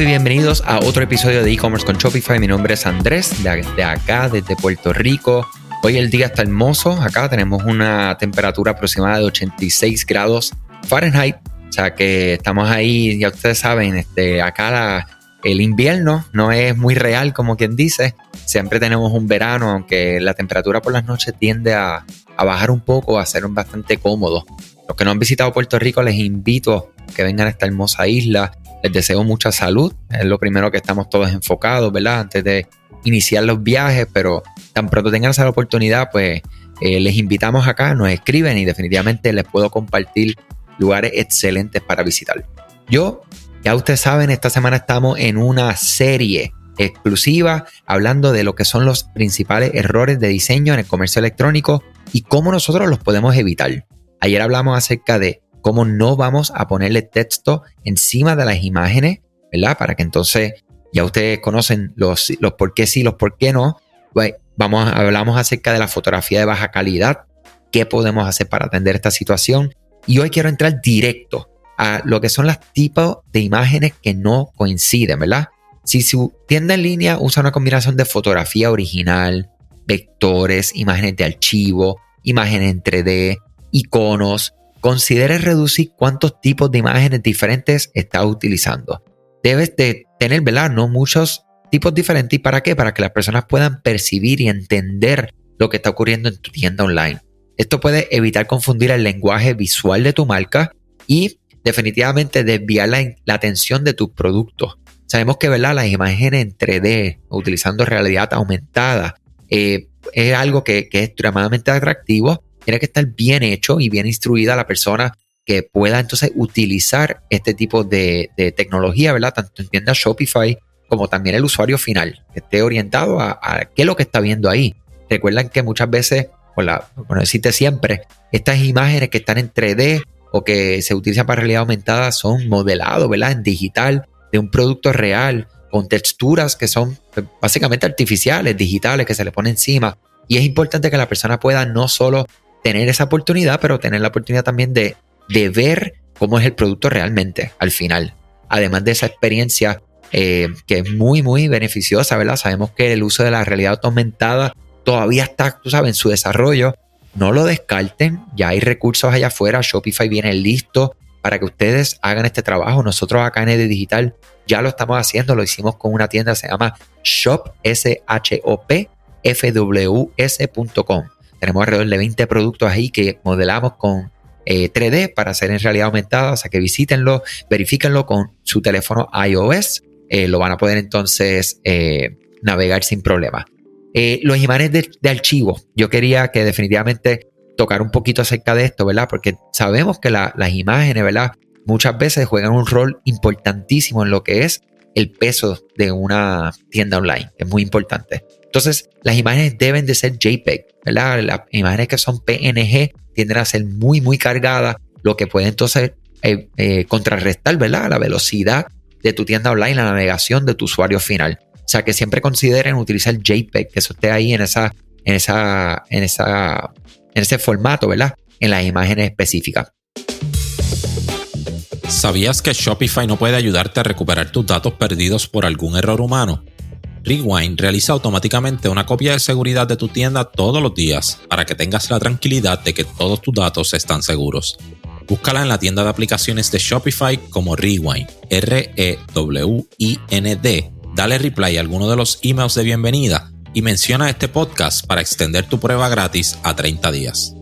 Y bienvenidos a otro episodio de e-commerce con Shopify. Mi nombre es Andrés, de, acá, desde Puerto Rico. Hoy el día está hermoso. Acá tenemos una temperatura aproximada de 86 grados Fahrenheit. O sea que estamos ahí, ya ustedes saben, este, acá el invierno no es muy real, como quien dice. Siempre tenemos un verano, aunque la temperatura por las noches tiende a, a bajar un poco, a ser bastante cómodo. Los que no han visitado Puerto Rico, les invito que vengan a esta hermosa isla. Les deseo mucha salud. Es lo primero que estamos todos enfocados, ¿verdad? Antes de iniciar los viajes, pero tan pronto tengan esa oportunidad, pues eh, les invitamos acá, nos escriben y definitivamente les puedo compartir lugares excelentes para visitar. Yo, ya ustedes saben, esta semana estamos en una serie exclusiva hablando de lo que son los principales errores de diseño en el comercio electrónico y cómo nosotros los podemos evitar. Ayer hablamos acerca de cómo no vamos a ponerle texto encima de las imágenes, ¿verdad? Para que entonces ya ustedes conocen los, los por qué sí, los por qué no. Pues vamos, hablamos acerca de la fotografía de baja calidad, qué podemos hacer para atender esta situación. Y hoy quiero entrar directo a lo que son los tipos de imágenes que no coinciden, ¿verdad? Si su tienda en línea usa una combinación de fotografía original, vectores, imágenes de archivo, imágenes en 3D, iconos, considere reducir cuántos tipos de imágenes diferentes está utilizando. Debes de tener, ¿verdad? No muchos tipos diferentes. ¿Y para qué? Para que las personas puedan percibir y entender lo que está ocurriendo en tu tienda online. Esto puede evitar confundir el lenguaje visual de tu marca y definitivamente desviar la, atención de tus productos. Sabemos que ¿verdad? las imágenes en 3D, utilizando realidad aumentada, eh, es algo que, que es extremadamente atractivo tiene que estar bien hecho y bien instruida la persona que pueda entonces utilizar este tipo de, tecnología, ¿verdad? Tanto en tiendas Shopify como también el usuario final, que esté orientado a, qué es lo que está viendo ahí. Recuerdan que muchas veces, por, la, por no decirte siempre, estas imágenes que están en 3D o que se utilizan para realidad aumentada son modelados, ¿verdad? En digital de un producto real, con texturas que son pues, básicamente artificiales, digitales, que se le pone encima. Y es importante que la persona pueda no solo tener esa oportunidad, pero tener la oportunidad también de, de ver cómo es el producto realmente al final. Además de esa experiencia eh, que es muy, muy beneficiosa, ¿verdad? Sabemos que el uso de la realidad aumentada todavía está, tú sabes, en su desarrollo. No lo descarten, ya hay recursos allá afuera, Shopify viene listo para que ustedes hagan este trabajo. Nosotros acá en Ed Digital ya lo estamos haciendo, lo hicimos con una tienda, se llama shop. Tenemos alrededor de 20 productos ahí que modelamos con 3D eh, para hacer en realidad aumentada. O sea que visítenlo, verifíquenlo con su teléfono iOS. Eh, lo van a poder entonces eh, navegar sin problema. los imanes de, archivo. Yo quería que definitivamente tocar un poquito acerca de esto, ¿verdad? Porque sabemos que las imágenes, ¿verdad? Muchas veces juegan un rol importantísimo en lo que es el peso de una tienda online. Es muy importante. Entonces, las imágenes deben de ser JPEG, ¿verdad? Las imágenes que son PNG tienden a ser muy, muy cargadas, lo que puede entonces eh, eh, contrarrestar, ¿verdad? La velocidad de tu tienda online, la navegación de tu usuario final. O sea, que siempre consideren utilizar JPEG, que eso esté ahí en esa, en esa, en esa, en ese formato, ¿verdad? En las imágenes específicas. ¿Sabías que Shopify no puede ayudarte a recuperar tus datos perdidos por algún error humano? Rewind realiza automáticamente una copia de seguridad de tu tienda todos los días para que tengas la tranquilidad de que todos tus datos están seguros. Búscala en la tienda de aplicaciones de Shopify como Rewind, R-E-W-I-N-D. Dale reply a alguno de los emails de bienvenida y menciona este podcast para extender tu prueba gratis a 30 días.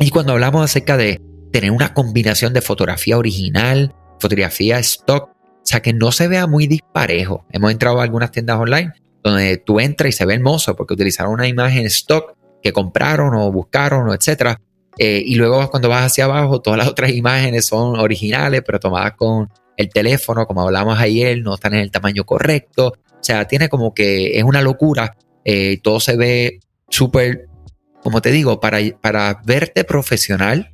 Y cuando hablamos acerca de tener una combinación de fotografía original, fotografía stock, sea, que no se vea muy disparejo. Hemos entrado a algunas tiendas online donde tú entras y se ve hermoso porque utilizaron una imagen stock que compraron o buscaron o etcétera. Eh, y luego cuando vas hacia abajo, todas las otras imágenes son originales, pero tomadas con el teléfono, como hablamos ayer, no están en el tamaño correcto. O sea, tiene como que es una locura. Eh, todo se ve súper, como te digo, para, para verte profesional.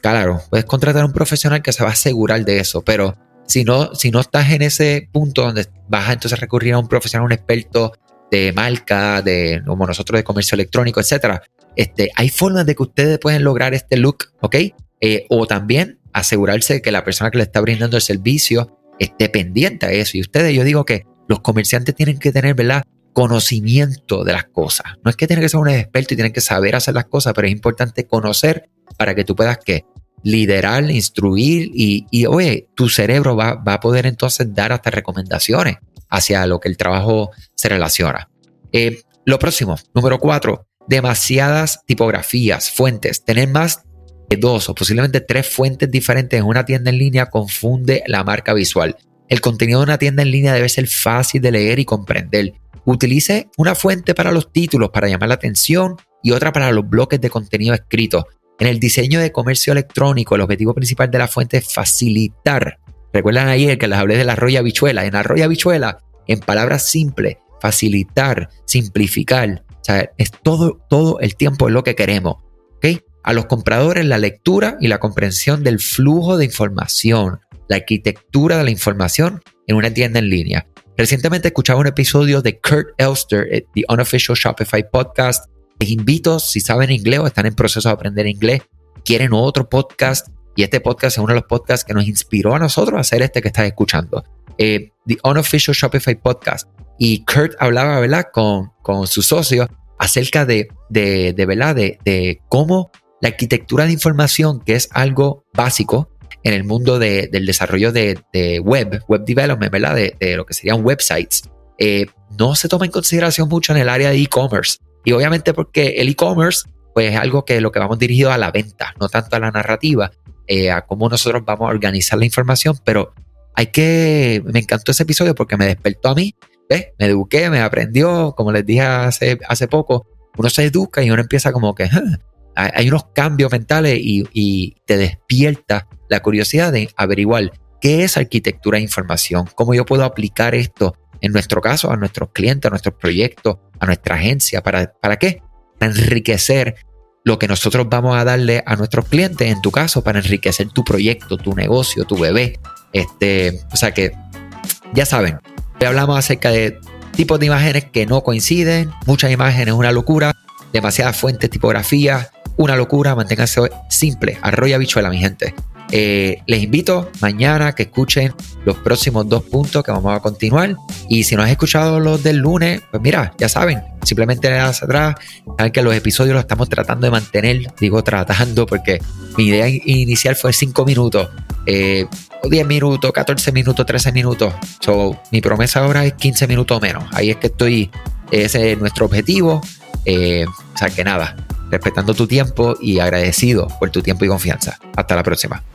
Claro, puedes contratar a un profesional que se va a asegurar de eso, pero si no, si no estás en ese punto donde vas a entonces recurrir a un profesional, un experto de marca, de como nosotros de comercio electrónico, etcétera, este, hay formas de que ustedes pueden lograr este look, ¿ok? Eh, o también asegurarse que la persona que le está brindando el servicio esté pendiente a eso. Y ustedes, yo digo que los comerciantes tienen que tener, ¿verdad? Conocimiento de las cosas. No es que tienen que ser un experto y tienen que saber hacer las cosas, pero es importante conocer para que tú puedas que liderar, instruir y, y, oye, tu cerebro va, va, a poder entonces dar hasta recomendaciones hacia lo que el trabajo se relaciona. Eh, lo próximo, número cuatro, demasiadas tipografías, fuentes. Tener más de dos o posiblemente tres fuentes diferentes en una tienda en línea confunde la marca visual. El contenido de una tienda en línea debe ser fácil de leer y comprender. Utilice una fuente para los títulos para llamar la atención y otra para los bloques de contenido escrito. En el diseño de comercio electrónico, el objetivo principal de la fuente es facilitar. Recuerdan ayer que les hablé de la roya bichuela. En la bichuela, en palabras simples, facilitar, simplificar. O sea, es todo, todo el tiempo lo que queremos. ¿okay? A los compradores la lectura y la comprensión del flujo de información, la arquitectura de la información en una tienda en línea. Recientemente escuchaba un episodio de Kurt Elster, eh, The Unofficial Shopify Podcast. Invito, si saben inglés o están en proceso de aprender inglés, quieren otro podcast, y este podcast es uno de los podcasts que nos inspiró a nosotros a hacer este que estás escuchando. Eh, The Unofficial Shopify Podcast. Y Kurt hablaba, ¿verdad?, con, con su socio acerca de, de, de ¿verdad?, de, de cómo la arquitectura de información, que es algo básico, en el mundo del desarrollo de, web, web development, ¿verdad? De, lo que serían websites, eh, no se toma en consideración mucho en el área de e-commerce. Y obviamente porque el e-commerce pues es algo que lo que vamos dirigido a la venta, no tanto a la narrativa, eh, a cómo nosotros vamos a organizar la información, pero hay que, me encantó ese episodio porque me despertó a mí, ¿ves? Me eduqué, me aprendió, como les dije hace, hace poco, uno se educa y uno empieza como que, ah, hay unos cambios mentales y, te despierta la curiosidad de averiguar qué es arquitectura de información, cómo yo puedo aplicar esto en nuestro caso, a nuestros clientes, a nuestros proyectos, a nuestra agencia. ¿Para, para qué? Para enriquecer lo que nosotros vamos a darle a nuestros clientes, en tu caso, para enriquecer tu proyecto, tu negocio, tu bebé. Este, o sea que, ya saben, hoy hablamos acerca de tipos de imágenes que no coinciden, muchas imágenes, una locura, demasiadas fuentes, tipografías, una locura, manténganse simple, arroya bichuela, mi gente. Eh, les invito mañana que escuchen los próximos dos puntos que vamos a continuar. Y si no has escuchado los del lunes, pues mira, ya saben, simplemente le das atrás. Saben que los episodios los estamos tratando de mantener. Digo tratando porque mi idea inicial fue 5 minutos. Eh, 10 minutos, 14 minutos, 13 minutos. So, mi promesa ahora es 15 minutos menos. Ahí es que estoy, ese es nuestro objetivo. Eh, o sea que nada, respetando tu tiempo y agradecido por tu tiempo y confianza. Hasta la próxima.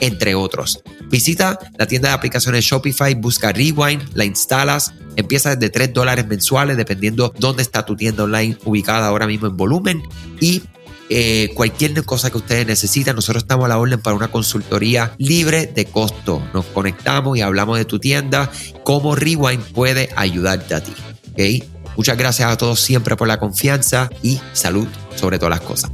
entre otros. Visita la tienda de aplicaciones Shopify, busca Rewind, la instalas, empieza desde 3 dólares mensuales dependiendo dónde está tu tienda online ubicada ahora mismo en volumen y eh, cualquier cosa que ustedes necesitan, nosotros estamos a la orden para una consultoría libre de costo. Nos conectamos y hablamos de tu tienda, cómo Rewind puede ayudarte a ti. ¿okay? Muchas gracias a todos siempre por la confianza y salud sobre todas las cosas.